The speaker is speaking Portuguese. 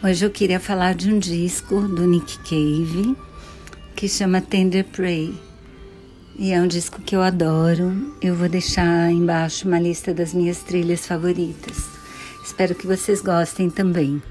Hoje eu queria falar de um disco do Nick Cave que chama Tender Prey. E é um disco que eu adoro. Eu vou deixar embaixo uma lista das minhas trilhas favoritas. Espero que vocês gostem também.